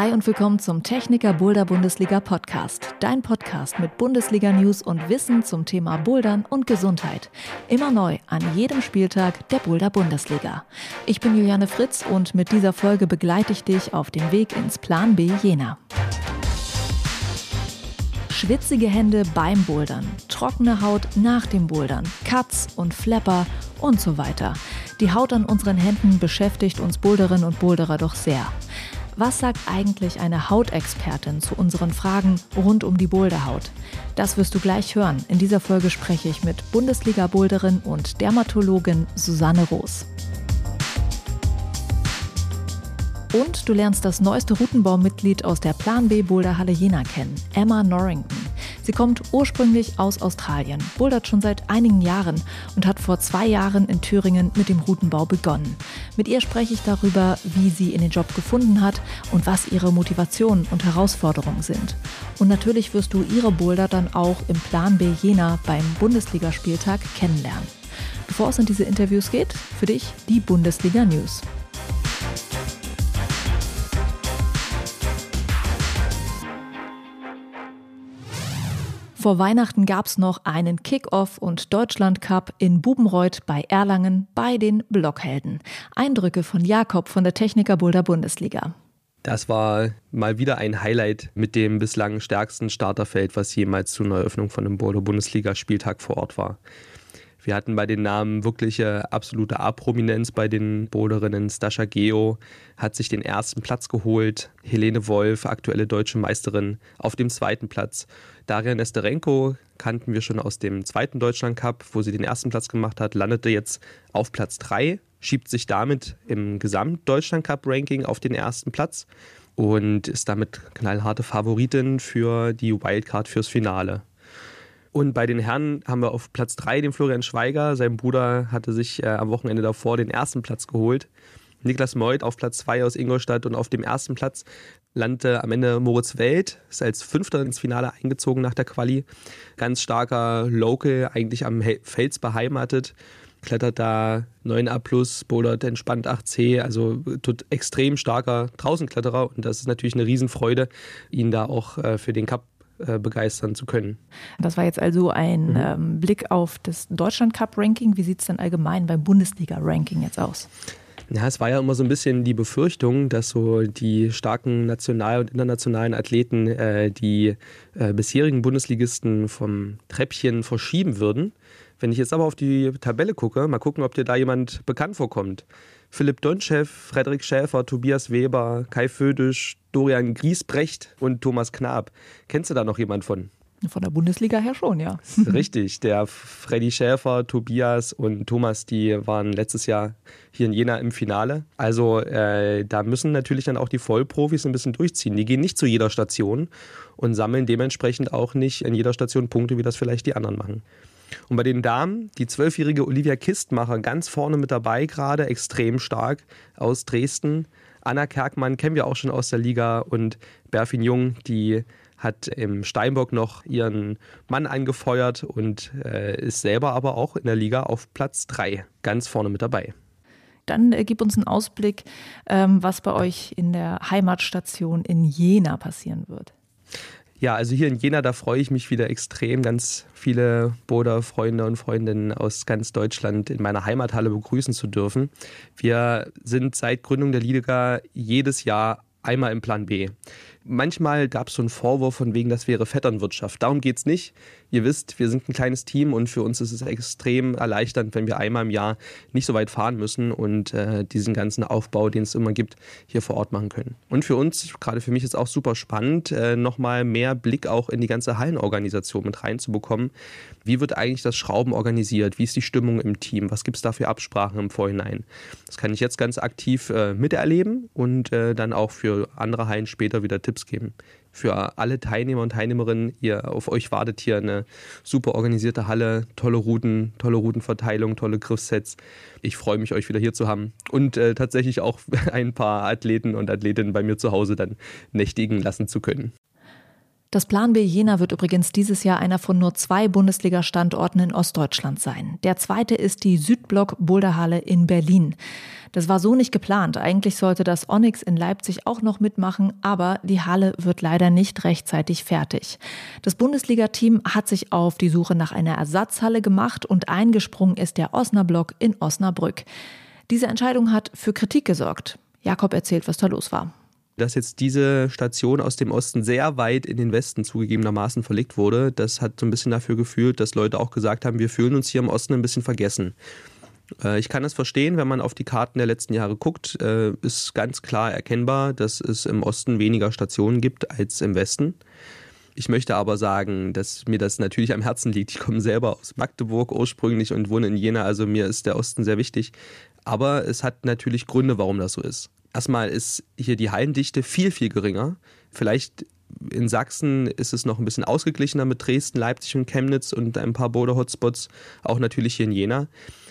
Hi und willkommen zum Techniker Boulder Bundesliga Podcast. Dein Podcast mit Bundesliga News und Wissen zum Thema Bouldern und Gesundheit. Immer neu an jedem Spieltag der Boulder Bundesliga. Ich bin Juliane Fritz und mit dieser Folge begleite ich dich auf dem Weg ins Plan B Jena. Schwitzige Hände beim Bouldern, trockene Haut nach dem Bouldern, Cuts und Flapper und so weiter. Die Haut an unseren Händen beschäftigt uns Boulderinnen und Boulderer doch sehr. Was sagt eigentlich eine Hautexpertin zu unseren Fragen rund um die Boulderhaut? Das wirst du gleich hören. In dieser Folge spreche ich mit Bundesliga-Boulderin und Dermatologin Susanne Roos. Und du lernst das neueste Routenbaumitglied aus der Plan B Boulderhalle Jena kennen, Emma Norrington. Sie kommt ursprünglich aus Australien, bouldert schon seit einigen Jahren und hat vor zwei Jahren in Thüringen mit dem Routenbau begonnen. Mit ihr spreche ich darüber, wie sie in den Job gefunden hat und was ihre Motivationen und Herausforderungen sind. Und natürlich wirst du ihre Boulder dann auch im Plan B Jena beim Bundesligaspieltag kennenlernen. Bevor es in diese Interviews geht, für dich die Bundesliga News. Vor Weihnachten gab es noch einen Kick-Off und Deutschland Cup in Bubenreuth bei Erlangen bei den Blockhelden. Eindrücke von Jakob von der Techniker Boulder Bundesliga. Das war mal wieder ein Highlight mit dem bislang stärksten Starterfeld, was jemals zu einer Eröffnung von einem Boulder Bundesliga Spieltag vor Ort war. Wir hatten bei den Namen wirkliche absolute A-Prominenz bei den Boulderinnen. Stascha Geo hat sich den ersten Platz geholt. Helene Wolf, aktuelle deutsche Meisterin, auf dem zweiten Platz. Daria Nesterenko kannten wir schon aus dem zweiten Deutschland Cup, wo sie den ersten Platz gemacht hat, landete jetzt auf Platz 3, schiebt sich damit im Gesamt-Deutschland Cup-Ranking auf den ersten Platz und ist damit knallharte Favoritin für die Wildcard fürs Finale. Und bei den Herren haben wir auf Platz 3 den Florian Schweiger. Sein Bruder hatte sich äh, am Wochenende davor den ersten Platz geholt. Niklas Meuth auf Platz 2 aus Ingolstadt und auf dem ersten Platz landete am Ende Moritz Welt, ist als Fünfter ins Finale eingezogen nach der Quali. Ganz starker Local, eigentlich am Fels beheimatet. Klettert da 9a+, bouldert entspannt 8c, also tut extrem starker Draußenkletterer und das ist natürlich eine Riesenfreude, ihn da auch äh, für den Cup äh, begeistern zu können. Das war jetzt also ein mhm. ähm, Blick auf das Deutschland Cup Ranking. Wie sieht es denn allgemein beim Bundesliga Ranking jetzt aus? Ja, es war ja immer so ein bisschen die Befürchtung, dass so die starken national- und internationalen Athleten äh, die äh, bisherigen Bundesligisten vom Treppchen verschieben würden. Wenn ich jetzt aber auf die Tabelle gucke, mal gucken, ob dir da jemand bekannt vorkommt. Philipp Donchev, Frederik Schäfer, Tobias Weber, Kai Födisch, Dorian Griesbrecht und Thomas Knab. Kennst du da noch jemand von? Von der Bundesliga her schon, ja. Richtig, der Freddy Schäfer, Tobias und Thomas, die waren letztes Jahr hier in Jena im Finale. Also äh, da müssen natürlich dann auch die Vollprofis ein bisschen durchziehen. Die gehen nicht zu jeder Station und sammeln dementsprechend auch nicht in jeder Station Punkte, wie das vielleicht die anderen machen. Und bei den Damen, die zwölfjährige Olivia Kistmacher ganz vorne mit dabei gerade, extrem stark aus Dresden. Anna Kerkmann kennen wir auch schon aus der Liga und Berfin Jung, die hat im Steinbock noch ihren Mann angefeuert und äh, ist selber aber auch in der Liga auf Platz 3 ganz vorne mit dabei. Dann äh, gib uns einen Ausblick, ähm, was bei euch in der Heimatstation in Jena passieren wird. Ja, also hier in Jena, da freue ich mich wieder extrem, ganz viele Boda-Freunde und Freundinnen aus ganz Deutschland in meiner Heimathalle begrüßen zu dürfen. Wir sind seit Gründung der Liga jedes Jahr einmal im Plan B. Manchmal gab es so einen Vorwurf von wegen, das wäre Vetternwirtschaft. Darum geht es nicht. Ihr wisst, wir sind ein kleines Team und für uns ist es extrem erleichternd, wenn wir einmal im Jahr nicht so weit fahren müssen und äh, diesen ganzen Aufbau, den es immer gibt, hier vor Ort machen können. Und für uns, gerade für mich ist auch super spannend, äh, nochmal mehr Blick auch in die ganze Hallenorganisation mit reinzubekommen. Wie wird eigentlich das Schrauben organisiert? Wie ist die Stimmung im Team? Was gibt es da für Absprachen im Vorhinein? Das kann ich jetzt ganz aktiv äh, miterleben und äh, dann auch für andere Hallen später wieder Tipps geben für alle Teilnehmer und Teilnehmerinnen. Ihr, auf euch wartet hier eine super organisierte Halle, tolle Routen, tolle Routenverteilung, tolle Griffsets. Ich freue mich, euch wieder hier zu haben und äh, tatsächlich auch ein paar Athleten und Athletinnen bei mir zu Hause dann nächtigen lassen zu können. Das Plan B Jena wird übrigens dieses Jahr einer von nur zwei Bundesliga-Standorten in Ostdeutschland sein. Der zweite ist die Südblock Boulderhalle in Berlin. Das war so nicht geplant. Eigentlich sollte das Onyx in Leipzig auch noch mitmachen, aber die Halle wird leider nicht rechtzeitig fertig. Das Bundesliga-Team hat sich auf die Suche nach einer Ersatzhalle gemacht und eingesprungen ist der Osnabrück in Osnabrück. Diese Entscheidung hat für Kritik gesorgt. Jakob erzählt, was da los war dass jetzt diese Station aus dem Osten sehr weit in den Westen zugegebenermaßen verlegt wurde, das hat so ein bisschen dafür geführt, dass Leute auch gesagt haben, wir fühlen uns hier im Osten ein bisschen vergessen. Äh, ich kann es verstehen, wenn man auf die Karten der letzten Jahre guckt, äh, ist ganz klar erkennbar, dass es im Osten weniger Stationen gibt als im Westen. Ich möchte aber sagen, dass mir das natürlich am Herzen liegt. Ich komme selber aus Magdeburg ursprünglich und wohne in Jena, also mir ist der Osten sehr wichtig. Aber es hat natürlich Gründe, warum das so ist. Erstmal ist hier die Hallendichte viel, viel geringer. Vielleicht in Sachsen ist es noch ein bisschen ausgeglichener mit Dresden, Leipzig und Chemnitz und ein paar Boulder-Hotspots, auch natürlich hier in Jena.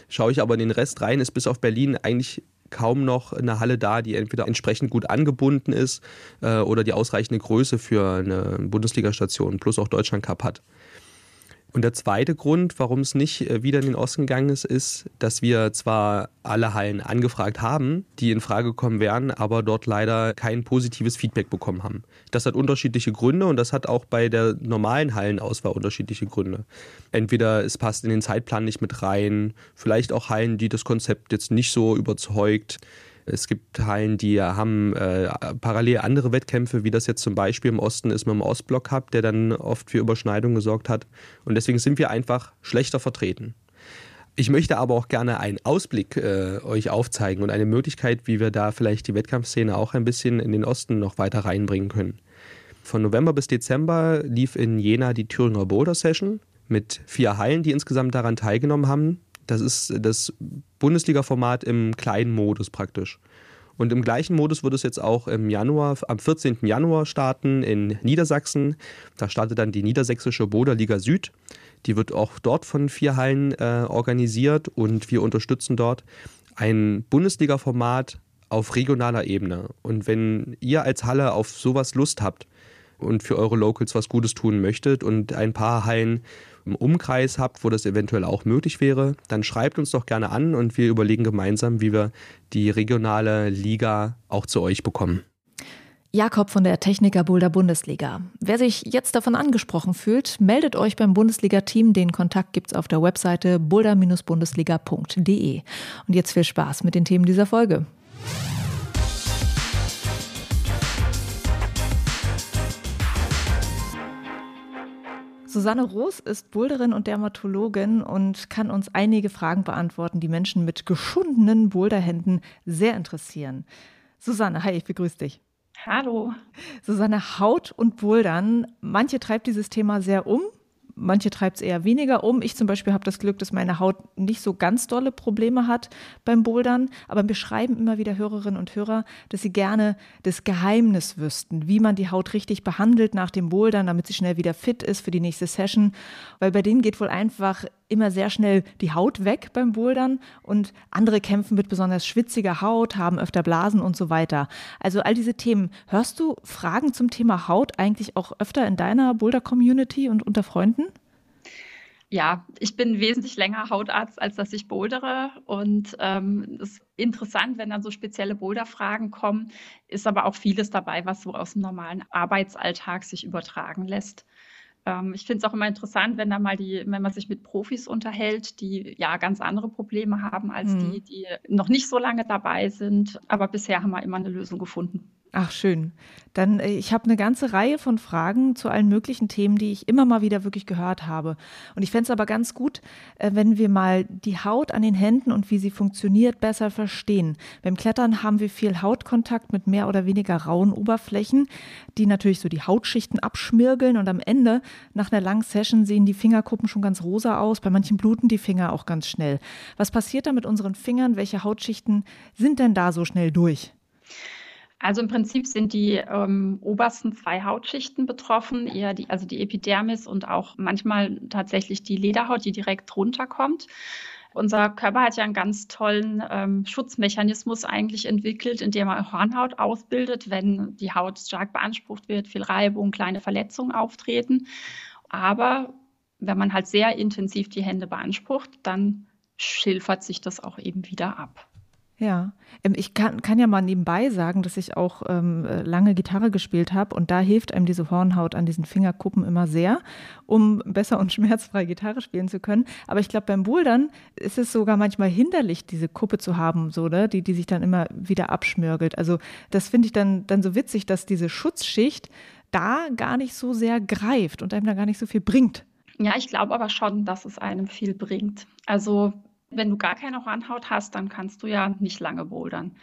Schaue ich aber in den Rest rein, ist bis auf Berlin eigentlich kaum noch eine Halle da, die entweder entsprechend gut angebunden ist äh, oder die ausreichende Größe für eine Bundesliga-Station plus auch Deutschland Cup hat. Und der zweite Grund, warum es nicht äh, wieder in den Osten gegangen ist, ist, dass wir zwar alle Hallen angefragt haben, die in Frage kommen wären, aber dort leider kein positives Feedback bekommen haben. Das hat unterschiedliche Gründe und das hat auch bei der normalen Hallenauswahl unterschiedliche Gründe. Entweder es passt in den Zeitplan nicht mit rein, vielleicht auch Hallen, die das Konzept jetzt nicht so überzeugt. Es gibt Hallen, die haben äh, parallel andere Wettkämpfe, wie das jetzt zum Beispiel im Osten ist mit dem Ostblock Cup, der dann oft für Überschneidungen gesorgt hat. Und deswegen sind wir einfach schlechter vertreten. Ich möchte aber auch gerne einen Ausblick äh, euch aufzeigen und eine Möglichkeit, wie wir da vielleicht die Wettkampfszene auch ein bisschen in den Osten noch weiter reinbringen können. Von November bis Dezember lief in Jena die Thüringer Boulder Session mit vier Hallen, die insgesamt daran teilgenommen haben. Das ist das Bundesliga-Format im kleinen Modus praktisch. Und im gleichen Modus wird es jetzt auch im Januar, am 14. Januar starten in Niedersachsen. Da startet dann die Niedersächsische Boderliga Süd. Die wird auch dort von vier Hallen äh, organisiert und wir unterstützen dort ein Bundesliga-Format auf regionaler Ebene. Und wenn ihr als Halle auf sowas Lust habt und für eure Locals was Gutes tun möchtet und ein paar Hallen im Umkreis habt, wo das eventuell auch möglich wäre, dann schreibt uns doch gerne an und wir überlegen gemeinsam, wie wir die regionale Liga auch zu euch bekommen. Jakob von der Techniker Boulder Bundesliga. Wer sich jetzt davon angesprochen fühlt, meldet euch beim Bundesliga-Team. Den Kontakt gibt's auf der Webseite boulder-bundesliga.de. Und jetzt viel Spaß mit den Themen dieser Folge. Susanne Roos ist Boulderin und Dermatologin und kann uns einige Fragen beantworten, die Menschen mit geschundenen Boulderhänden sehr interessieren. Susanne, hi, ich begrüße dich. Hallo. Susanne, Haut und Bouldern, manche treibt dieses Thema sehr um, manche treibt es eher weniger um. Ich zum Beispiel habe das Glück, dass meine Haut nicht so ganz dolle Probleme hat beim Bouldern. Aber wir schreiben immer wieder Hörerinnen und Hörer, dass sie gerne das Geheimnis wüssten, wie man die Haut richtig behandelt nach dem Bouldern, damit sie schnell wieder fit ist für die nächste Session. Weil bei denen geht wohl einfach immer sehr schnell die Haut weg beim Bouldern und andere kämpfen mit besonders schwitziger Haut, haben öfter Blasen und so weiter. Also all diese Themen. Hörst du Fragen zum Thema Haut eigentlich auch öfter in deiner Boulder-Community und unter Freunden? Ja, ich bin wesentlich länger Hautarzt, als dass ich bouldere. Und ähm, es ist interessant, wenn dann so spezielle Boulder-Fragen kommen, ist aber auch vieles dabei, was so aus dem normalen Arbeitsalltag sich übertragen lässt. Ähm, ich finde es auch immer interessant, wenn da mal die, wenn man sich mit Profis unterhält, die ja ganz andere Probleme haben als mhm. die, die noch nicht so lange dabei sind. Aber bisher haben wir immer eine Lösung gefunden. Ach, schön. Dann, äh, ich habe eine ganze Reihe von Fragen zu allen möglichen Themen, die ich immer mal wieder wirklich gehört habe. Und ich fände es aber ganz gut, äh, wenn wir mal die Haut an den Händen und wie sie funktioniert besser verstehen. Beim Klettern haben wir viel Hautkontakt mit mehr oder weniger rauen Oberflächen, die natürlich so die Hautschichten abschmirgeln und am Ende, nach einer langen Session, sehen die Fingerkuppen schon ganz rosa aus. Bei manchen bluten die Finger auch ganz schnell. Was passiert da mit unseren Fingern? Welche Hautschichten sind denn da so schnell durch? Also im Prinzip sind die ähm, obersten zwei Hautschichten betroffen, eher die, also die Epidermis und auch manchmal tatsächlich die Lederhaut, die direkt drunter kommt. Unser Körper hat ja einen ganz tollen ähm, Schutzmechanismus eigentlich entwickelt, indem er Hornhaut ausbildet, wenn die Haut stark beansprucht wird, viel Reibung, kleine Verletzungen auftreten. Aber wenn man halt sehr intensiv die Hände beansprucht, dann schilfert sich das auch eben wieder ab. Ja, ähm, ich kann, kann ja mal nebenbei sagen, dass ich auch ähm, äh, lange Gitarre gespielt habe und da hilft einem diese Hornhaut an diesen Fingerkuppen immer sehr, um besser und schmerzfrei Gitarre spielen zu können. Aber ich glaube, beim Bouldern ist es sogar manchmal hinderlich, diese Kuppe zu haben, so, ne? die, die sich dann immer wieder abschmörgelt. Also das finde ich dann, dann so witzig, dass diese Schutzschicht da gar nicht so sehr greift und einem da gar nicht so viel bringt. Ja, ich glaube aber schon, dass es einem viel bringt. Also wenn du gar keine Hornhaut hast, dann kannst du ja nicht lange bouldern.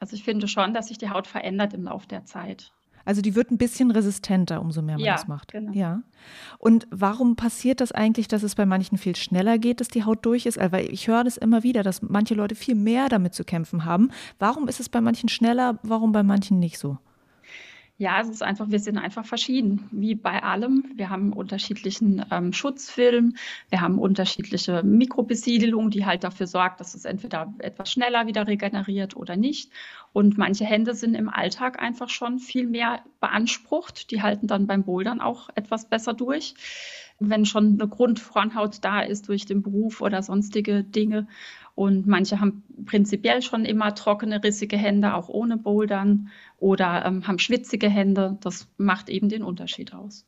Also ich finde schon, dass sich die Haut verändert im Laufe der Zeit. Also die wird ein bisschen resistenter, umso mehr man ja, das macht. Genau. Ja. Und warum passiert das eigentlich, dass es bei manchen viel schneller geht, dass die Haut durch ist? Weil ich höre das immer wieder, dass manche Leute viel mehr damit zu kämpfen haben. Warum ist es bei manchen schneller, warum bei manchen nicht so? Ja, es ist einfach, wir sind einfach verschieden, wie bei allem. Wir haben unterschiedlichen ähm, Schutzfilm, wir haben unterschiedliche Mikrobesiedelung, die halt dafür sorgt, dass es entweder etwas schneller wieder regeneriert oder nicht. Und manche Hände sind im Alltag einfach schon viel mehr beansprucht. Die halten dann beim Bouldern auch etwas besser durch wenn schon eine Grundhornhaut da ist durch den Beruf oder sonstige Dinge. Und manche haben prinzipiell schon immer trockene, rissige Hände, auch ohne Bouldern oder ähm, haben schwitzige Hände. Das macht eben den Unterschied aus.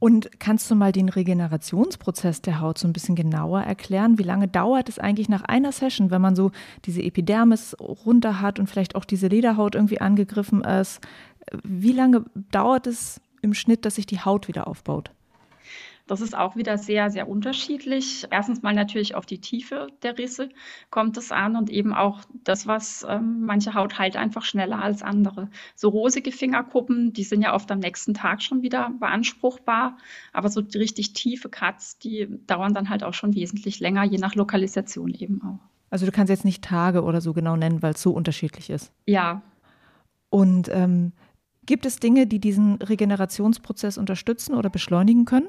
Und kannst du mal den Regenerationsprozess der Haut so ein bisschen genauer erklären? Wie lange dauert es eigentlich nach einer Session, wenn man so diese Epidermis runter hat und vielleicht auch diese Lederhaut irgendwie angegriffen ist? Wie lange dauert es im Schnitt, dass sich die Haut wieder aufbaut? Das ist auch wieder sehr, sehr unterschiedlich. Erstens mal natürlich auf die Tiefe der Risse kommt es an und eben auch das, was ähm, manche Haut heilt einfach schneller als andere. So rosige Fingerkuppen, die sind ja oft am nächsten Tag schon wieder beanspruchbar, aber so richtig tiefe Cuts, die dauern dann halt auch schon wesentlich länger, je nach Lokalisation eben auch. Also du kannst jetzt nicht Tage oder so genau nennen, weil es so unterschiedlich ist. Ja. Und ähm, gibt es Dinge, die diesen Regenerationsprozess unterstützen oder beschleunigen können?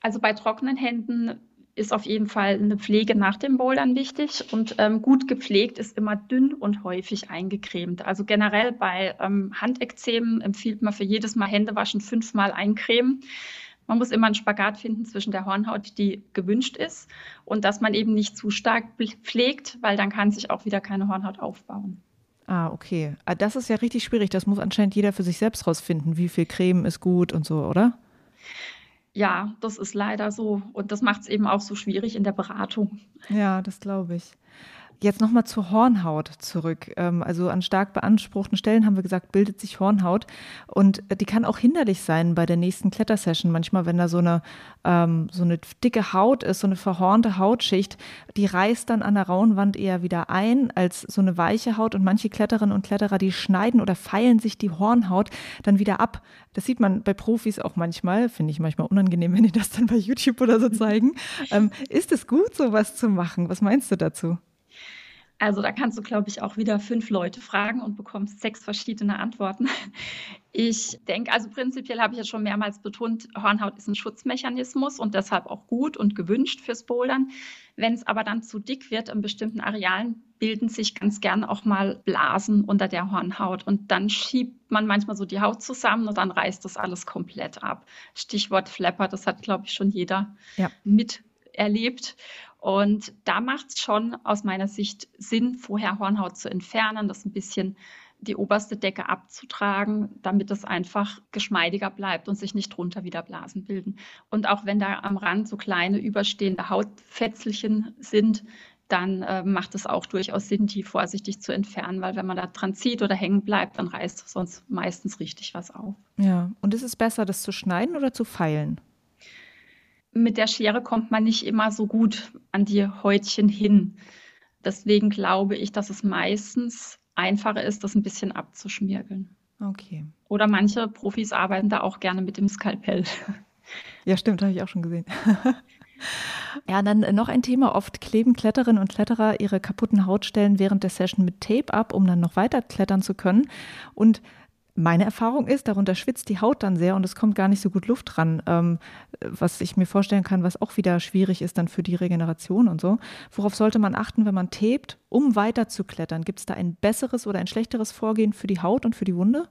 Also bei trockenen Händen ist auf jeden Fall eine Pflege nach dem Bouldern wichtig und ähm, gut gepflegt ist immer dünn und häufig eingecremt. Also generell bei ähm, Handekzemen empfiehlt man für jedes Mal Händewaschen fünfmal eincremen. Man muss immer einen Spagat finden zwischen der Hornhaut, die gewünscht ist, und dass man eben nicht zu stark pflegt, weil dann kann sich auch wieder keine Hornhaut aufbauen. Ah, okay. Ah, das ist ja richtig schwierig. Das muss anscheinend jeder für sich selbst rausfinden, wie viel Creme ist gut und so, oder? Ja, das ist leider so. Und das macht es eben auch so schwierig in der Beratung. Ja, das glaube ich. Jetzt nochmal zur Hornhaut zurück. Ähm, also an stark beanspruchten Stellen haben wir gesagt, bildet sich Hornhaut. Und die kann auch hinderlich sein bei der nächsten Klettersession. Manchmal, wenn da so eine, ähm, so eine dicke Haut ist, so eine verhornte Hautschicht, die reißt dann an der rauen Wand eher wieder ein als so eine weiche Haut. Und manche Kletterinnen und Kletterer, die schneiden oder feilen sich die Hornhaut dann wieder ab. Das sieht man bei Profis auch manchmal. Finde ich manchmal unangenehm, wenn die das dann bei YouTube oder so zeigen. ähm, ist es gut, sowas zu machen? Was meinst du dazu? Also da kannst du, glaube ich, auch wieder fünf Leute fragen und bekommst sechs verschiedene Antworten. Ich denke, also prinzipiell habe ich ja schon mehrmals betont, Hornhaut ist ein Schutzmechanismus und deshalb auch gut und gewünscht fürs Bouldern. Wenn es aber dann zu dick wird in bestimmten Arealen, bilden sich ganz gern auch mal Blasen unter der Hornhaut und dann schiebt man manchmal so die Haut zusammen und dann reißt das alles komplett ab. Stichwort Flapper, das hat, glaube ich, schon jeder ja. miterlebt. Und da macht es schon aus meiner Sicht Sinn, vorher Hornhaut zu entfernen, das ein bisschen die oberste Decke abzutragen, damit es einfach geschmeidiger bleibt und sich nicht drunter wieder Blasen bilden. Und auch wenn da am Rand so kleine überstehende Hautfetzelchen sind, dann äh, macht es auch durchaus Sinn, die vorsichtig zu entfernen, weil wenn man da dran zieht oder hängen bleibt, dann reißt sonst meistens richtig was auf. Ja, und ist es besser, das zu schneiden oder zu feilen? Mit der Schere kommt man nicht immer so gut an die Häutchen hin. Deswegen glaube ich, dass es meistens einfacher ist, das ein bisschen abzuschmirgeln. Okay. Oder manche Profis arbeiten da auch gerne mit dem Skalpell. Ja, stimmt, habe ich auch schon gesehen. Ja, dann noch ein Thema. Oft kleben Kletterinnen und Kletterer ihre kaputten Hautstellen während der Session mit Tape ab, um dann noch weiter klettern zu können. Und Meine Erfahrung ist, darunter schwitzt die Haut dann sehr und es kommt gar nicht so gut Luft dran, ähm, was ich mir vorstellen kann, was auch wieder schwierig ist dann für die Regeneration und so. Worauf sollte man achten, wenn man tapt, um weiter zu klettern? Gibt es da ein besseres oder ein schlechteres Vorgehen für die Haut und für die Wunde?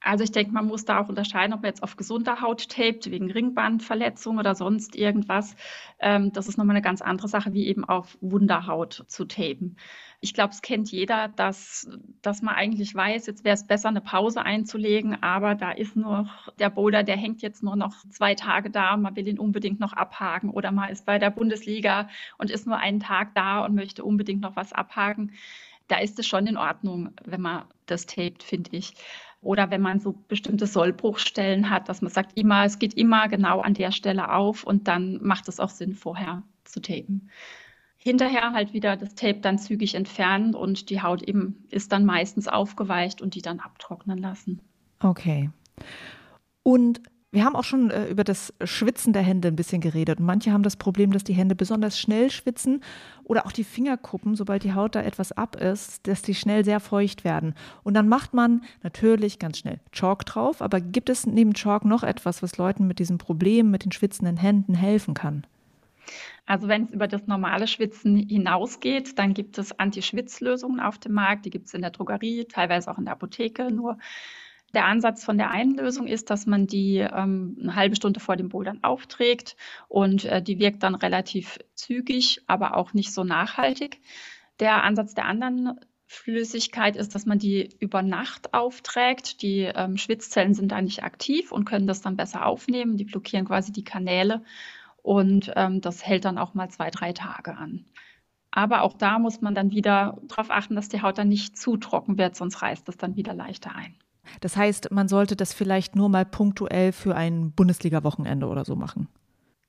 Also ich denke, man muss da auch unterscheiden, ob man jetzt auf gesunder Haut tapet, wegen Ringbandverletzung oder sonst irgendwas. Ähm, das ist nochmal eine ganz andere Sache, wie eben auf Wunderhaut zu tapen. Ich glaube, es kennt jeder, dass, dass man eigentlich weiß, jetzt wäre es besser, eine Pause einzulegen, aber da ist nur der Boulder, der hängt jetzt nur noch zwei Tage da und man will ihn unbedingt noch abhaken oder man ist bei der Bundesliga und ist nur einen Tag da und möchte unbedingt noch was abhaken. Da ist es schon in Ordnung, wenn man das tapet, finde ich. Oder wenn man so bestimmte Sollbruchstellen hat, dass man sagt, immer, es geht immer genau an der Stelle auf und dann macht es auch Sinn, vorher zu tapen. Hinterher halt wieder das Tape dann zügig entfernen und die Haut eben ist dann meistens aufgeweicht und die dann abtrocknen lassen. Okay. Und wir haben auch schon äh, über das Schwitzen der Hände ein bisschen geredet. Und manche haben das Problem, dass die Hände besonders schnell schwitzen oder auch die Fingerkuppen, sobald die Haut da etwas ab ist, dass die schnell sehr feucht werden. Und dann macht man natürlich ganz schnell Chalk drauf. Aber gibt es neben Chalk noch etwas, was Leuten mit diesem Problem, mit den schwitzenden Händen helfen kann? Also wenn es über das normale Schwitzen hinausgeht, dann gibt es Anti-Schwitzlösungen auf dem Markt. Die gibt es in der Drogerie, teilweise auch in der Apotheke. Nur der Ansatz von der einen Lösung ist, dass man die ähm, eine halbe Stunde vor dem Bouldern aufträgt und äh, die wirkt dann relativ zügig, aber auch nicht so nachhaltig. Der Ansatz der anderen Flüssigkeit ist, dass man die über Nacht aufträgt. Die ähm, Schwitzzellen sind da nicht aktiv und können das dann besser aufnehmen. Die blockieren quasi die Kanäle und ähm, das hält dann auch mal zwei, drei Tage an. Aber auch da muss man dann wieder darauf achten, dass die Haut dann nicht zu trocken wird, sonst reißt das dann wieder leichter ein. Das heißt, man sollte das vielleicht nur mal punktuell für ein Bundesliga-Wochenende oder so machen.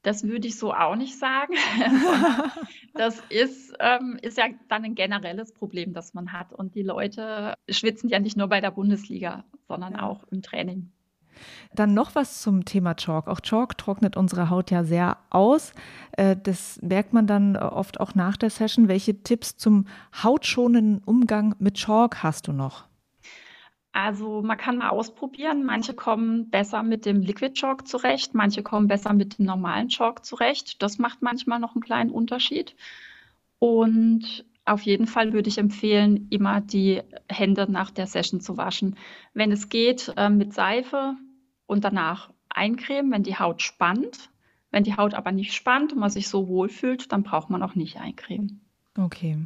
Das würde ich so auch nicht sagen. das ist, ähm, ist ja dann ein generelles Problem, das man hat. Und die Leute schwitzen ja nicht nur bei der Bundesliga, sondern auch im Training. Dann noch was zum Thema Chalk. Auch Chalk trocknet unsere Haut ja sehr aus. Äh, das merkt man dann oft auch nach der Session. Welche Tipps zum hautschonenden Umgang mit Chalk hast du noch? Also man kann mal ausprobieren. Manche kommen besser mit dem Liquid Chalk zurecht, manche kommen besser mit dem normalen Chalk zurecht. Das macht manchmal noch einen kleinen Unterschied. Und auf jeden Fall würde ich empfehlen, immer die Hände nach der Session zu waschen. Wenn es geht, äh, mit Seife und danach eincremen, wenn die Haut spannt. Wenn die Haut aber nicht spannt und man sich so wohlfühlt, dann braucht man auch nicht eincremen. Okay.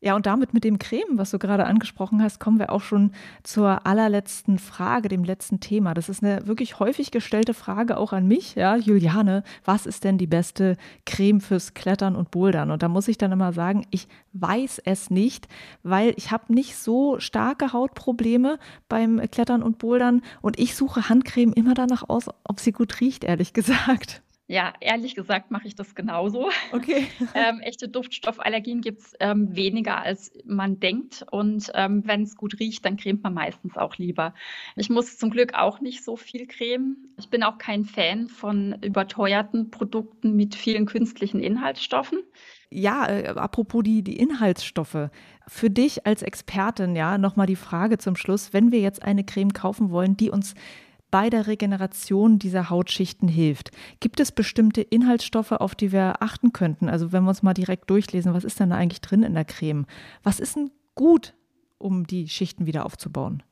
Ja, und damit mit dem Creme, was du gerade angesprochen hast, kommen wir auch schon zur allerletzten Frage, dem letzten Thema. Das ist eine wirklich häufig gestellte Frage auch an mich, ja, Juliane, was ist denn die beste Creme fürs Klettern und Bouldern? Und da muss ich dann immer sagen, ich weiß es nicht, weil ich habe nicht so starke Hautprobleme beim Klettern und Bouldern und ich suche Handcreme immer danach aus, ob sie gut riecht, ehrlich gesagt. Ja, ehrlich gesagt mache ich das genauso. Okay. ähm, echte Duftstoffallergien gibt es ähm, weniger, als man denkt. Und ähm, wenn es gut riecht, dann cremt man meistens auch lieber. Ich muss zum Glück auch nicht so viel cremen. Ich bin auch kein Fan von überteuerten Produkten mit vielen künstlichen Inhaltsstoffen. Ja, äh, apropos die, die Inhaltsstoffe. Für dich als Expertin, ja, nochmal die Frage zum Schluss. Wenn wir jetzt eine Creme kaufen wollen, die uns bei der Regeneration dieser Hautschichten hilft. Gibt es bestimmte Inhaltsstoffe, auf die wir achten könnten? Also wenn wir uns mal direkt durchlesen, was ist denn da eigentlich drin in der Creme? Was ist denn gut, um die Schichten wieder aufzubauen?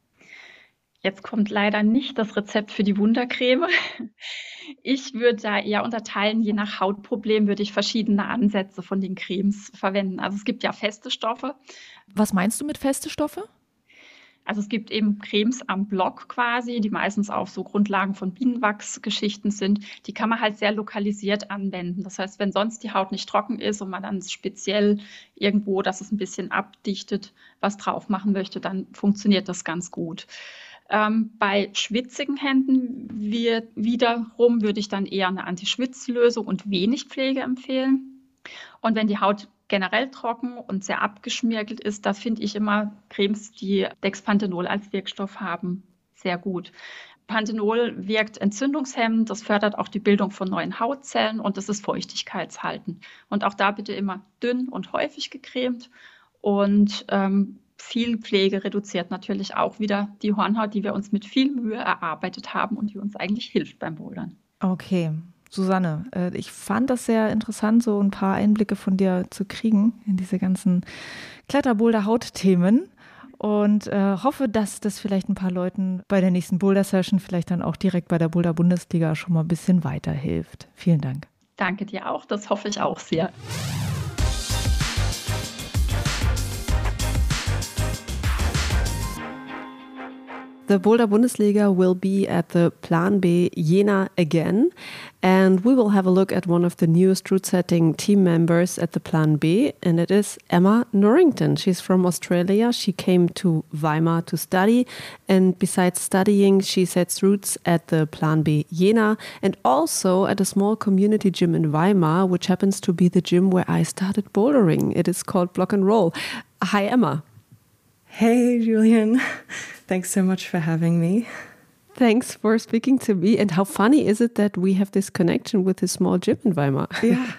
Jetzt kommt leider nicht das Rezept für die Wundercreme. Ich würde da eher unterteilen, je nach Hautproblem würde ich verschiedene Ansätze von den Cremes verwenden. Also es gibt ja feste Stoffe. Was meinst du mit feste Stoffe? Also es gibt eben Cremes am Block quasi, die meistens auf so Grundlagen von Bienenwachsgeschichten sind. Die kann man halt sehr lokalisiert anwenden. Das heißt, wenn sonst die Haut nicht trocken ist und man dann speziell irgendwo, dass es ein bisschen abdichtet, was drauf machen möchte, dann funktioniert das ganz gut. Ähm, bei schwitzigen Händen wird, wiederum würde ich dann eher eine Anti-Schwitzlösung und wenig Pflege empfehlen. Und wenn die Haut generell trocken und sehr abgeschmirgelt ist, da finde ich immer Cremes, die Dexpanthenol als Wirkstoff haben, sehr gut. Panthenol wirkt entzündungshemmend, das fördert auch die Bildung von neuen Hautzellen und es ist feuchtigkeitshaltend. Und auch da bitte immer dünn und häufig gecremt. Und ähm, Zielpflege reduziert natürlich auch wieder die Hornhaut, die wir uns mit viel Mühe erarbeitet haben und die uns eigentlich hilft beim Bouldern. Okay. Susanne, äh, ich fand das sehr interessant, so ein paar Einblicke von dir zu kriegen in diese ganzen Kletterboulder-Hautthemen und äh, hoffe, dass das vielleicht ein paar Leuten bei der nächsten Boulder-Session, vielleicht dann auch direkt bei der Boulder-Bundesliga schon mal ein bisschen weiterhilft. Vielen Dank. Danke dir auch, das hoffe ich auch sehr. The Boulder Bundesliga will be at the Plan B Jena again, and we will have a look at one of the newest route setting team members at the Plan B, and it is Emma Norrington. She's from Australia. She came to Weimar to study, and besides studying, she sets routes at the Plan B Jena and also at a small community gym in Weimar, which happens to be the gym where I started bouldering. It is called Block and Roll. Hi, Emma. Hey, Julian. Thanks so much for having me. Thanks for speaking to me. And how funny is it that we have this connection with this small gym in Weimar? yeah.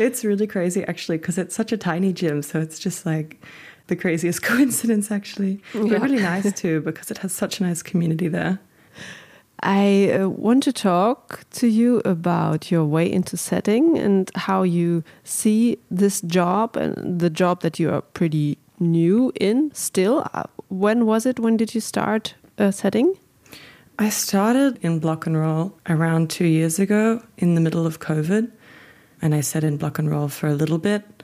It's really crazy, actually, because it's such a tiny gym. So it's just like the craziest coincidence, actually. Yeah. But really nice, too, because it has such a nice community there. I uh, want to talk to you about your way into setting and how you see this job and the job that you are pretty new in still. Uh, when was it? When did you start uh, setting? I started in block and roll around two years ago in the middle of COVID. And I set in block and roll for a little bit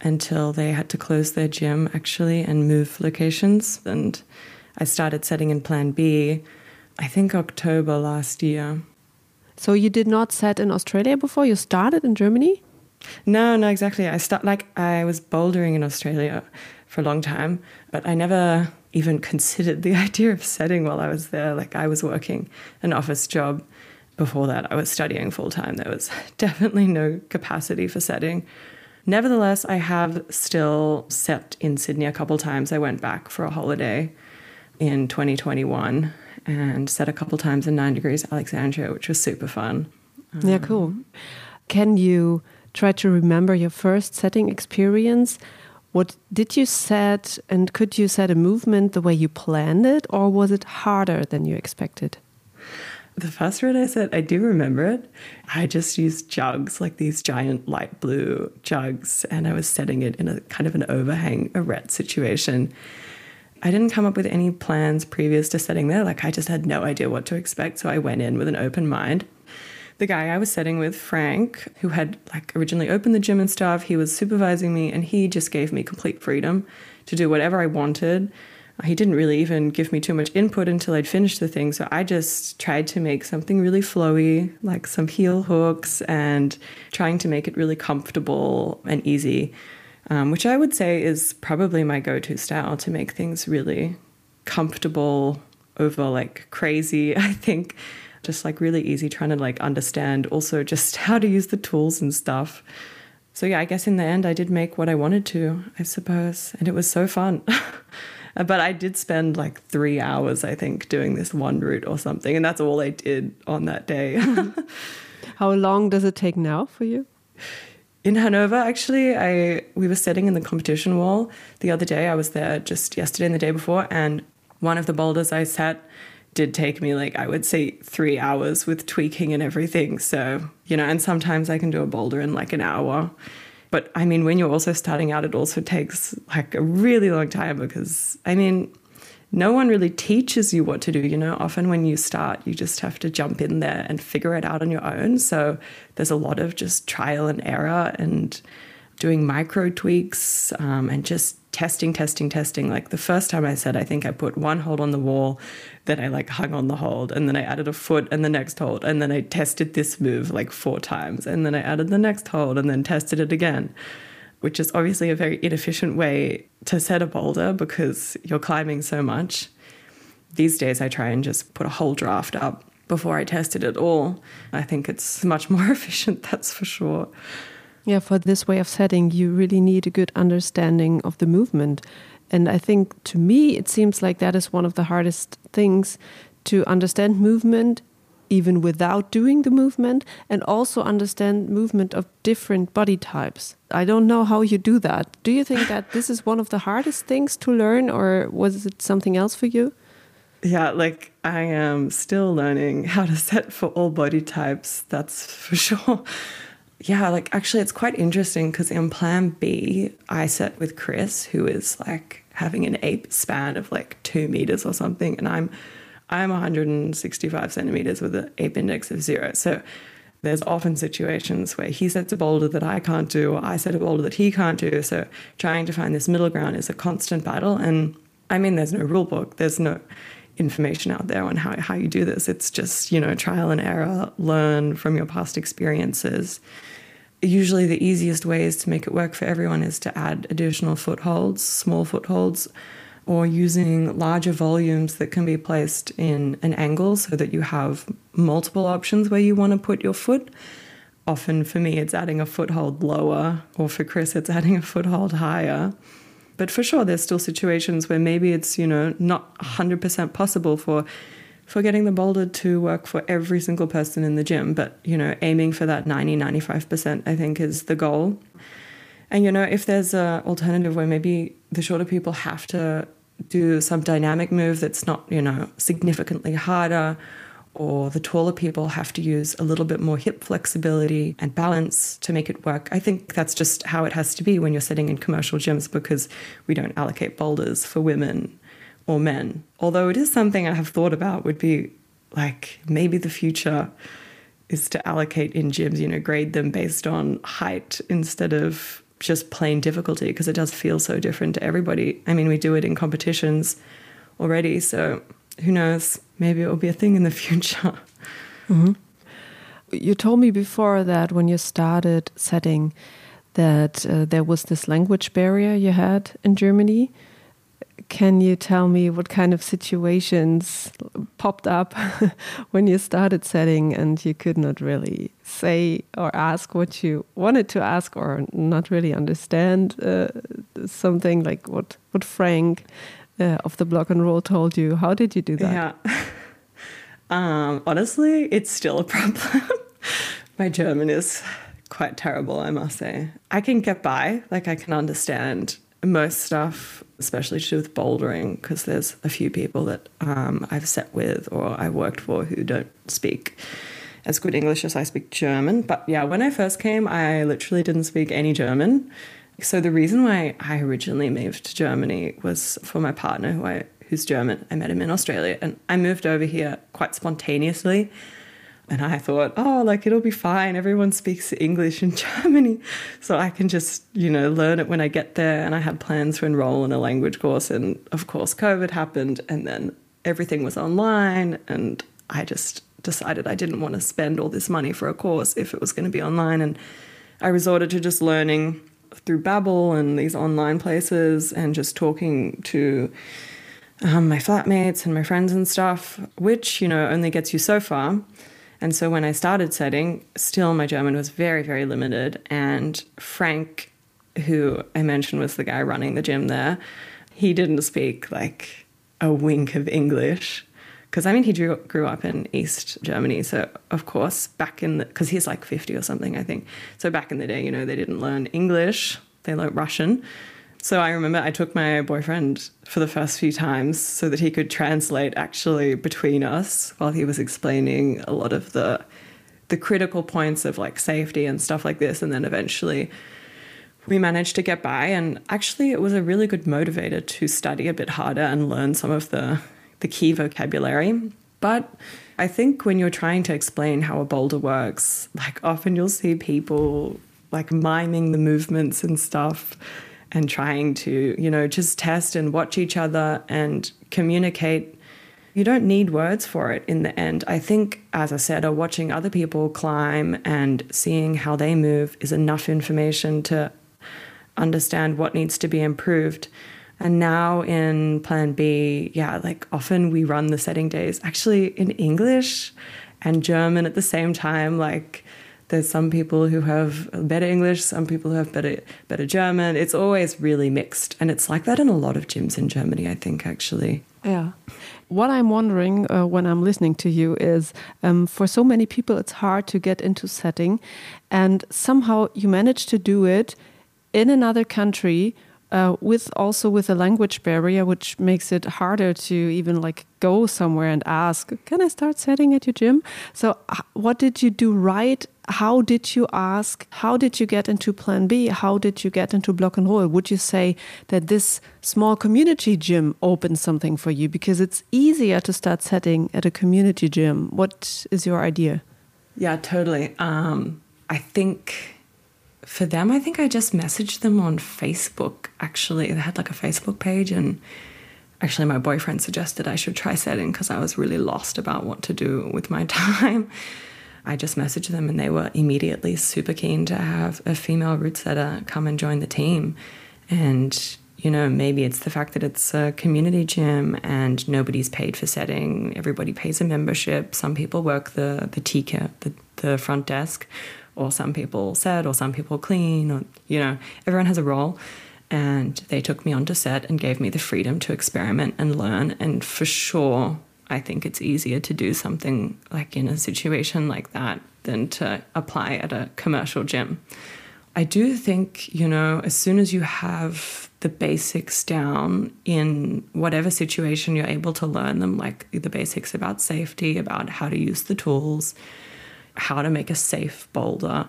until they had to close their gym actually and move locations. And I started setting in Plan B, I think October last year. So you did not set in Australia before? You started in Germany? No, no, exactly. I start like I was bouldering in Australia for a long time, but I never even considered the idea of setting while I was there. Like I was working an office job. Before that, I was studying full time. There was definitely no capacity for setting. Nevertheless, I have still set in Sydney a couple times. I went back for a holiday in 2021 and set a couple times in 9 degrees Alexandria, which was super fun. Yeah, cool. Can you try to remember your first setting experience? What did you set, and could you set a movement the way you planned it, or was it harder than you expected? The first route I set, I do remember it. I just used jugs, like these giant light blue jugs, and I was setting it in a kind of an overhang arete situation. I didn't come up with any plans previous to setting there. Like, I just had no idea what to expect. So I went in with an open mind the guy I was setting with, Frank, who had like originally opened the gym and stuff, he was supervising me and he just gave me complete freedom to do whatever I wanted. He didn't really even give me too much input until I'd finished the thing. So I just tried to make something really flowy, like some heel hooks, and trying to make it really comfortable and easy, um, which I would say is probably my go to style to make things really comfortable over like crazy. I think just like really easy trying to like understand also just how to use the tools and stuff. So yeah, I guess in the end I did make what I wanted to, I suppose, and it was so fun. but I did spend like 3 hours I think doing this one route or something and that's all I did on that day. how long does it take now for you? In Hanover, actually, I we were sitting in the competition wall the other day. I was there just yesterday and the day before, and one of the boulders I set did take me like I would say three hours with tweaking and everything. So, you know, and sometimes I can do a boulder in like an hour. But I mean, when you're also starting out, it also takes like a really long time because I mean, no one really teaches you what to do. You know, often when you start, you just have to jump in there and figure it out on your own. So there's a lot of just trial and error and doing micro tweaks um, and just testing, testing, testing. Like the first time I said, I think I put one hold on the wall, then I like hung on the hold, and then I added a foot and the next hold, and then I tested this move like four times, and then I added the next hold and then tested it again, which is obviously a very inefficient way to set a boulder because you're climbing so much. These days, I try and just put a whole draft up before I test it at all. I think it's much more efficient, that's for sure. Yeah, for this way of setting, you really need a good understanding of the movement. And I think to me, it seems like that is one of the hardest things to understand movement even without doing the movement and also understand movement of different body types. I don't know how you do that. Do you think that this is one of the hardest things to learn or was it something else for you? Yeah, like I am still learning how to set for all body types, that's for sure. Yeah, like actually, it's quite interesting because in plan B, I set with Chris, who is like having an ape span of like two meters or something, and I'm I'm 165 centimeters with an ape index of zero. So there's often situations where he sets a boulder that I can't do, or I set a boulder that he can't do. So trying to find this middle ground is a constant battle. And I mean, there's no rule book. There's no information out there on how, how you do this. It's just, you know, trial and error, learn from your past experiences. Usually, the easiest ways to make it work for everyone is to add additional footholds, small footholds, or using larger volumes that can be placed in an angle so that you have multiple options where you want to put your foot. Often for me, it's adding a foothold lower, or for Chris, it's adding a foothold higher. But for sure, there's still situations where maybe it's, you know, not 100% possible for for getting the boulder to work for every single person in the gym. But, you know, aiming for that 90, 95%, I think is the goal. And, you know, if there's an alternative where maybe the shorter people have to do some dynamic move that's not, you know, significantly harder or the taller people have to use a little bit more hip flexibility and balance to make it work. I think that's just how it has to be when you're sitting in commercial gyms because we don't allocate boulders for women or men. Although it is something I have thought about would be like maybe the future is to allocate in gyms, you know, grade them based on height instead of just plain difficulty because it does feel so different to everybody. I mean, we do it in competitions already, so who knows? Maybe it will be a thing in the future. Mm -hmm. You told me before that when you started setting, that uh, there was this language barrier you had in Germany. Can you tell me what kind of situations popped up when you started setting and you could not really say or ask what you wanted to ask or not really understand uh, something like what what Frank uh, of the block and roll told you. How did you do that? Yeah. um, honestly, it's still a problem. My German is quite terrible, I must say. I can get by, like, I can understand most stuff, especially to do with bouldering, because there's a few people that um, I've set with or I worked for who don't speak as good English as I speak German. But yeah, when I first came, I literally didn't speak any German. So the reason why I originally moved to Germany was for my partner, who I who's German. I met him in Australia, and I moved over here quite spontaneously. And I thought, oh, like it'll be fine. Everyone speaks English in Germany. So I can just, you know, learn it when I get there. And I had plans to enroll in a language course. And of course, COVID happened. And then everything was online. And I just decided I didn't want to spend all this money for a course if it was going to be online. And I resorted to just learning through Babbel and these online places and just talking to um, my flatmates and my friends and stuff, which, you know, only gets you so far. And so when I started setting, still my German was very, very limited. And Frank, who I mentioned was the guy running the gym there, he didn't speak like a wink of English because I mean he grew, grew up in East Germany, so of course back in the because he's like fifty or something I think. So back in the day, you know, they didn't learn English; they learned Russian. So I remember I took my boyfriend for the first few times so that he could translate actually between us while he was explaining a lot of the the critical points of like safety and stuff like this, and then eventually we managed to get by. And actually it was a really good motivator to study a bit harder and learn some of the the key vocabulary. But I think when you're trying to explain how a boulder works, like often you'll see people like miming the movements and stuff and trying to, you know, just test and watch each other and communicate. You don't need words for it in the end. I think, as I said, watching other people climb and seeing how they move is enough information to understand what needs to be improved. And now in Plan B, yeah, like often we run the setting days actually in English and German at the same time. Like There's some people who have better English, some people who have better better German. It's always really mixed, and it's like that in a lot of gyms in Germany. I think actually. Yeah. What I'm wondering uh, when I'm listening to you is um, for so many people, it's hard to get into setting, and somehow you manage to do it in another country uh, with also with a language barrier, which makes it harder to even like go somewhere and ask, "Can I start setting at your gym?" So, what did you do right? How did you ask? How did you get into Plan B? How did you get into Block and Roll? Would you say that this small community gym opened something for you because it's easier to start setting at a community gym? What is your idea? Yeah, totally. Um, I think for them, I think I just messaged them on Facebook. Actually, they had like a Facebook page, and actually, my boyfriend suggested I should try setting because I was really lost about what to do with my time. I just messaged them, and they were immediately super keen to have a female route setter come and join the team. And you know, maybe it's the fact that it's a community gym and nobody's paid for setting. Everybody pays a membership. Some people work the the TCA, the, the front desk, or some people set, or some people clean, or, you know, everyone has a role. And they took me on to set and gave me the freedom to experiment and learn. And for sure, I think it's easier to do something like in a situation like that than to apply at a commercial gym. I do think, you know, as soon as you have the basics down in whatever situation, you're able to learn them, like the basics about safety, about how to use the tools, how to make a safe boulder,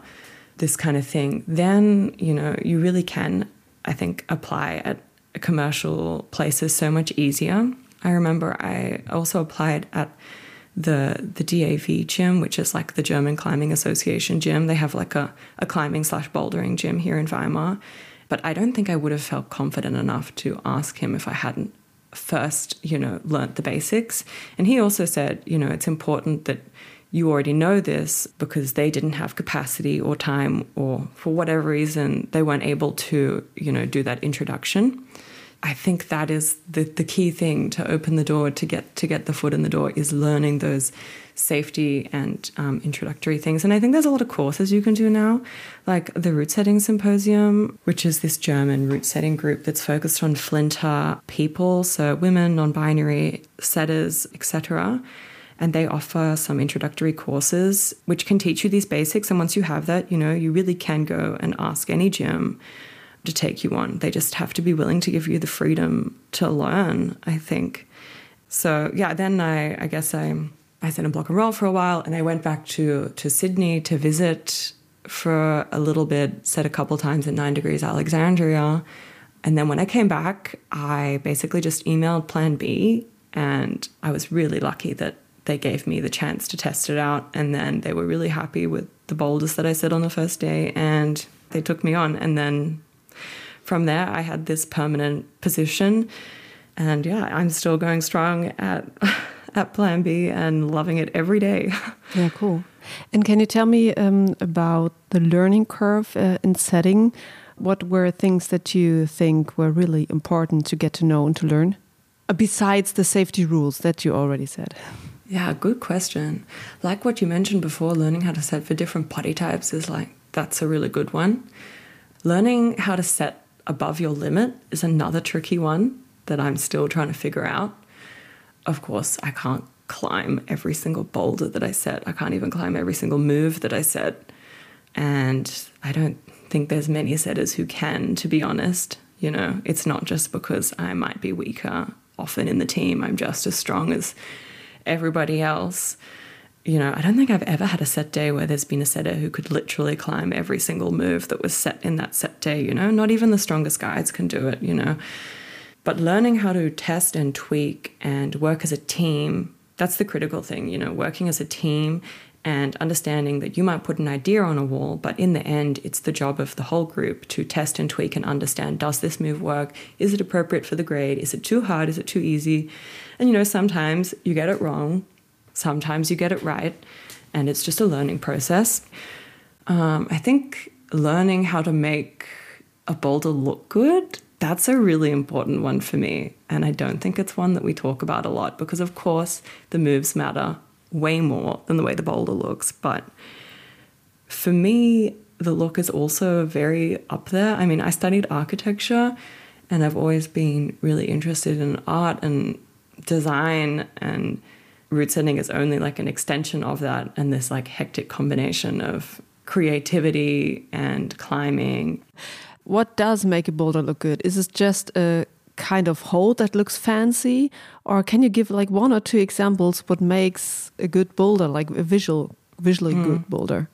this kind of thing, then, you know, you really can, I think, apply at commercial places so much easier. I remember I also applied at the the DAV gym, which is like the German Climbing Association gym. They have like a, a climbing slash bouldering gym here in Weimar. But I don't think I would have felt confident enough to ask him if I hadn't first, you know, learnt the basics. And he also said, you know, it's important that you already know this because they didn't have capacity or time or for whatever reason they weren't able to you know do that introduction i think that is the, the key thing to open the door to get to get the foot in the door is learning those safety and um, introductory things. And i think there's a lot of courses you can do now like the route setting symposium which is this german route setting group that's focused on FLINTA people so women non-binary setters etc and they offer some introductory courses which can teach you these basics. And once you have that you know you really can go and ask any gym to take you on they just have to be willing to give you the freedom to learn i think so yeah then i i guess i i set a block and roll for a while and i went back to to sydney to visit for a little bit set a couple times at nine degrees alexandria and then when i came back i basically just emailed plan b and i was really lucky that they gave me the chance to test it out. And then they were really happy with the boulders that I set on the first day and they took me on. And then from there, I had this permanent position. And yeah, I'm still going strong at, at Plan B and loving it every day. Yeah, cool. And can you tell me um, about the learning curve uh, in setting? What were things that you think were really important to get to know and to learn? Uh, besides the safety rules that you already said. Yeah, good question. Like what you mentioned before, learning how to set for different body types is like, that's a really good one. Learning how to set above your limit is another tricky one that I'm still trying to figure out. Of course, I can't climb every single boulder that I set, I can't even climb every single move that I set. And I don't think there's many setters who can, to be honest. You know, it's not just because I might be weaker. Often in the team, I'm just as strong as everybody else. You know, I don't think I've ever had a set day where there's been a setter who could literally climb every single move that was set in that set day, you know, not even the strongest guides can do it, you know. But learning how to test and tweak and work as a team, that's the critical thing, you know, working as a team and understanding that you might put an idea on a wall, but in the end, it's the job of the whole group to test and tweak and understand does this move work? Is it appropriate for the grade? Is it too hard? Is it too easy? And you know, sometimes you get it wrong, sometimes you get it right, and it's just a learning process. Um, I think learning how to make a boulder look good that's a really important one for me. And I don't think it's one that we talk about a lot because, of course, the moves matter way more than the way the boulder looks. But for me, the look is also very up there. I mean, I studied architecture and I've always been really interested in art and design and route setting is only like an extension of that and this like hectic combination of creativity and climbing. What does make a boulder look good? Is it just a kind of hold that looks fancy or can you give like one or two examples what makes a good boulder like a visual visually mm. good boulder?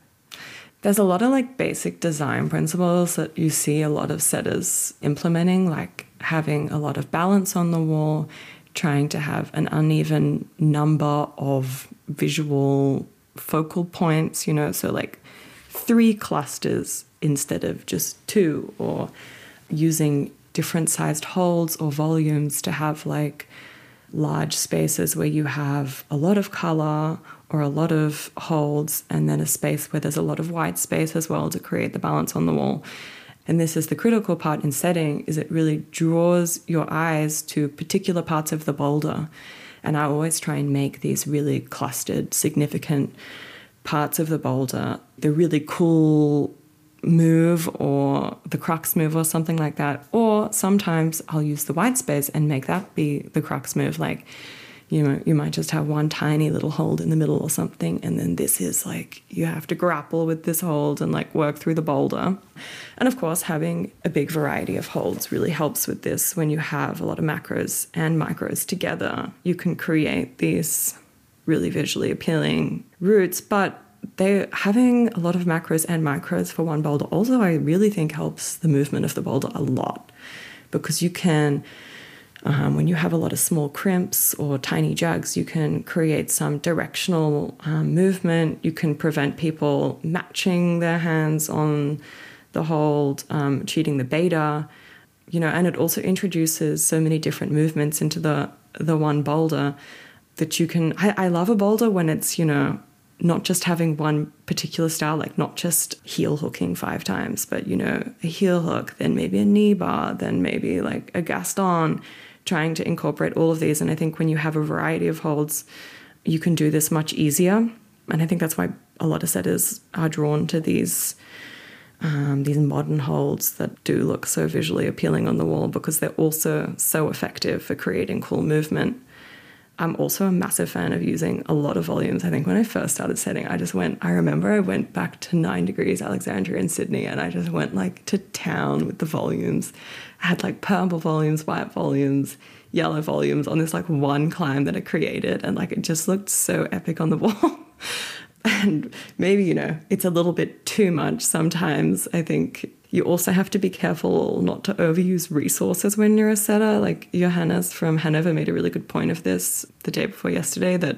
There's a lot of like basic design principles that you see a lot of setters implementing, like having a lot of balance on the wall, trying to have an uneven number of visual focal points, you know, so like three clusters instead of just two, or using different sized holds or volumes to have like large spaces where you have a lot of color or a lot of holds, and then a space where there's a lot of white space as well to create the balance on the wall. And this is the critical part in setting is it really draws your eyes to particular parts of the boulder. And I always try and make these really clustered, significant parts of the boulder, the really cool move or the crux move or something like that. Or sometimes I'll use the white space and make that be the crux move. Like you know, you might just have one tiny little hold in the middle or something, and then this is like you have to grapple with this hold and like work through the boulder. And of course, having a big variety of holds really helps with this. When you have a lot of macros and micros together, you can create these really visually appealing routes but they having a lot of macros and micros for one boulder also I really think helps the movement of the boulder a lot because you can um, when you have a lot of small crimps or tiny jugs, you can create some directional um, movement. You can prevent people matching their hands on the hold, um, cheating the beta, you know, and it also introduces so many different movements into the the one boulder that you can. I, I love a boulder when it's you know not just having one particular style, like not just heel hooking five times, but you know, a heel hook, then maybe a knee bar, then maybe like a Gaston trying to incorporate all of these. And I think when you have a variety of holds, you can do this much easier. And I think that's why a lot of setters are drawn to these um, these modern holds that do look so visually appealing on the wall because they're also so effective for creating cool movement. I'm also a massive fan of using a lot of volumes. I think when I first started setting, I just went, I remember I went back to nine degrees Alexandria in Sydney and I just went like to town with the volumes. I had like purple volumes, white volumes, yellow volumes on this like one climb that I created. And like it just looked so epic on the wall. and maybe, you know, it's a little bit too much sometimes. I think you also have to be careful not to overuse resources when you're a setter. Like Johannes from Hanover made a really good point of this the day before yesterday that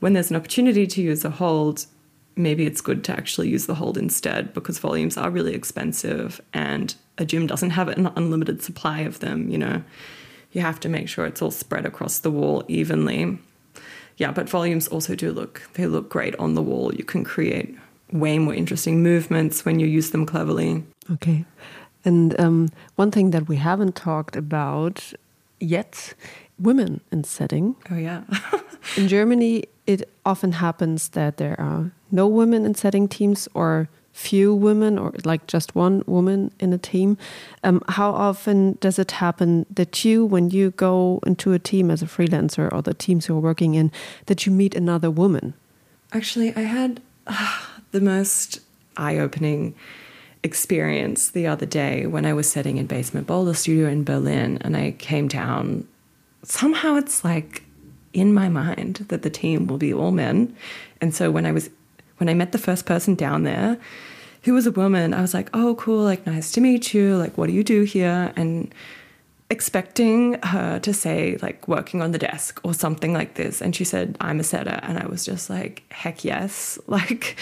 when there's an opportunity to use a hold, maybe it's good to actually use the hold instead because volumes are really expensive and a gym doesn't have an unlimited supply of them, you know. You have to make sure it's all spread across the wall evenly. Yeah, but volumes also do look they look great on the wall. You can create way more interesting movements when you use them cleverly. Okay. And um, one thing that we haven't talked about yet women in setting. Oh, yeah. in Germany, it often happens that there are no women in setting teams or few women or like just one woman in a team. Um, how often does it happen that you, when you go into a team as a freelancer or the teams you're working in, that you meet another woman? Actually, I had uh, the most eye opening experience the other day when I was setting in Basement Boulder Studio in Berlin and I came down. Somehow it's like in my mind that the team will be all men. And so when I was when I met the first person down there, who was a woman, I was like, "Oh, cool! Like, nice to meet you. Like, what do you do here?" And expecting her to say like working on the desk or something like this, and she said, "I'm a setter," and I was just like, "Heck yes!" Like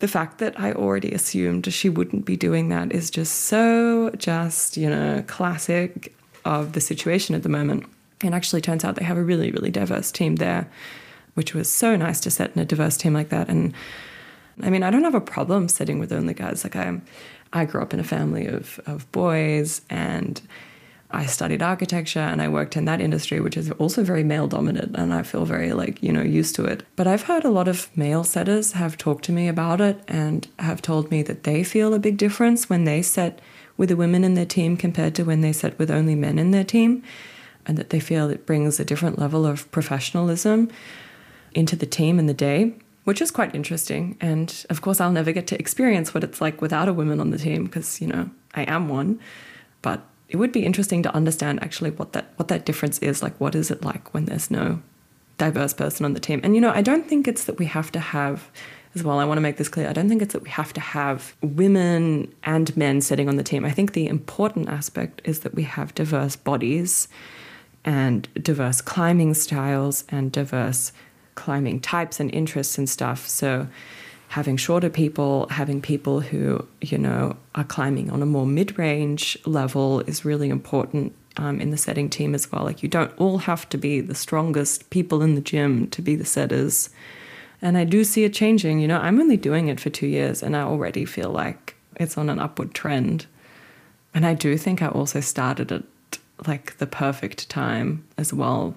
the fact that I already assumed she wouldn't be doing that is just so just, you know, classic of the situation at the moment. And actually turns out they have a really, really diverse team there, which was so nice to set in a diverse team like that. And I mean, I don't have a problem sitting with only guys. Like I I grew up in a family of of boys and I studied architecture and I worked in that industry, which is also very male dominant, and I feel very like, you know, used to it. But I've heard a lot of male setters have talked to me about it and have told me that they feel a big difference when they set with the women in their team compared to when they set with only men in their team, and that they feel it brings a different level of professionalism into the team and the day, which is quite interesting. And of course, I'll never get to experience what it's like without a woman on the team because, you know, I am one. But it would be interesting to understand actually what that what that difference is. Like, what is it like when there's no diverse person on the team? And you know, I don't think it's that we have to have as well. I want to make this clear. I don't think it's that we have to have women and men sitting on the team. I think the important aspect is that we have diverse bodies and diverse climbing styles and diverse climbing types and interests and stuff. So having shorter people, having people who, you know, are climbing on a more mid range level is really important um, in the setting team as well. Like, you don't all have to be the strongest people in the gym to be the setters. And I do see it changing. You know, I'm only doing it for two years and I already feel like it's on an upward trend. And I do think I also started at like the perfect time as well.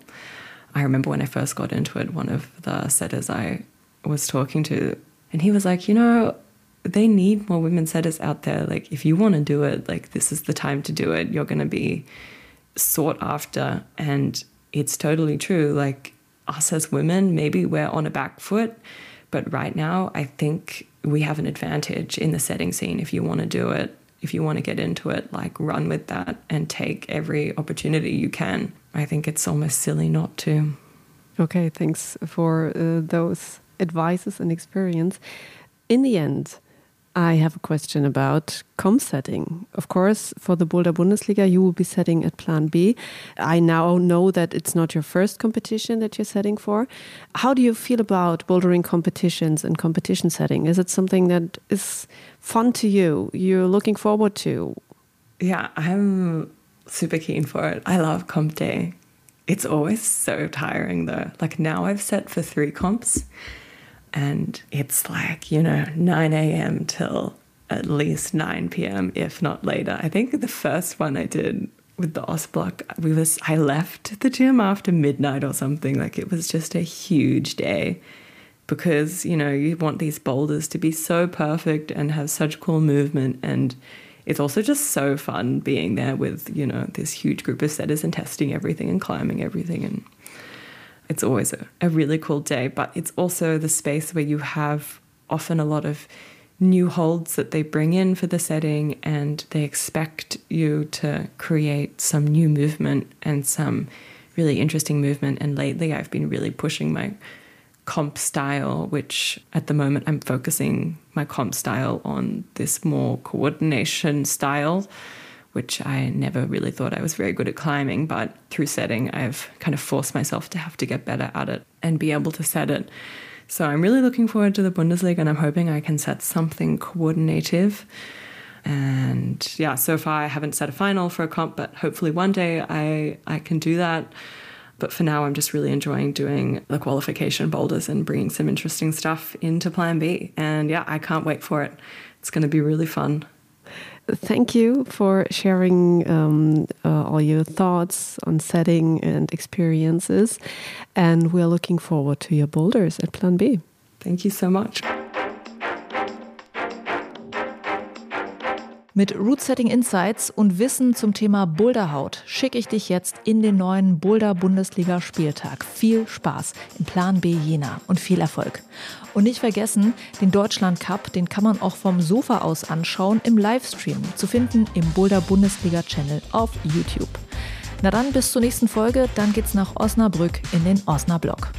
I remember when I first got into it, one of the setters I was talking to and he was like, you know, they need more women setters out there. Like, if you want to do it, like, this is the time to do it. You're going to be sought after. And it's totally true. Like, us as women, maybe we're on a back foot. But right now, I think we have an advantage in the setting scene if you want to do it. If you want to get into it, like run with that and take every opportunity you can. I think it's almost silly not to. Okay, thanks for uh, those advices and experience. In the end, I have a question about comp setting. Of course, for the Boulder Bundesliga, you will be setting at Plan B. I now know that it's not your first competition that you're setting for. How do you feel about bouldering competitions and competition setting? Is it something that is fun to you? You're looking forward to? Yeah, I'm super keen for it. I love comp day. It's always so tiring though. Like now I've set for three comps and it's like, you know, 9 a.m. till at least 9 p.m., if not later. I think the first one I did with the Ostbloc, we was I left the gym after midnight or something. Like it was just a huge day because, you know, you want these boulders to be so perfect and have such cool movement and it's also just so fun being there with, you know, this huge group of setters and testing everything and climbing everything and it's always a, a really cool day, but it's also the space where you have often a lot of new holds that they bring in for the setting and they expect you to create some new movement and some really interesting movement. And lately, I've been really pushing my comp style, which at the moment I'm focusing my comp style on this more coordination style which I never really thought I was very good at climbing. But through setting, I've kind of forced myself to have to get better at it and be able to set it. So I'm really looking forward to the Bundesliga and I'm hoping I can set something coordinative. And yeah, so far I haven't set a final for a comp, but hopefully one day I, I can do that. But for now, I'm just really enjoying doing the qualification boulders and bringing some interesting stuff into Plan B. And yeah, I can't wait for it. It's going to be really fun thank you for sharing um, uh, all your thoughts on setting and experiences. And we're looking forward to your boulders at Plan B. Thank you so much. Mit Root Setting Insights und Wissen zum Thema Boulderhaut schicke ich dich jetzt in den neuen Boulder Bundesliga Spieltag. Viel Spaß im Plan B Jena und viel Erfolg. Und nicht vergessen, den Deutschland Cup, den kann man auch vom Sofa aus anschauen im Livestream, zu finden im Boulder Bundesliga Channel auf YouTube. Na dann bis zur nächsten Folge, dann geht's nach Osnabrück in den Osnabrück.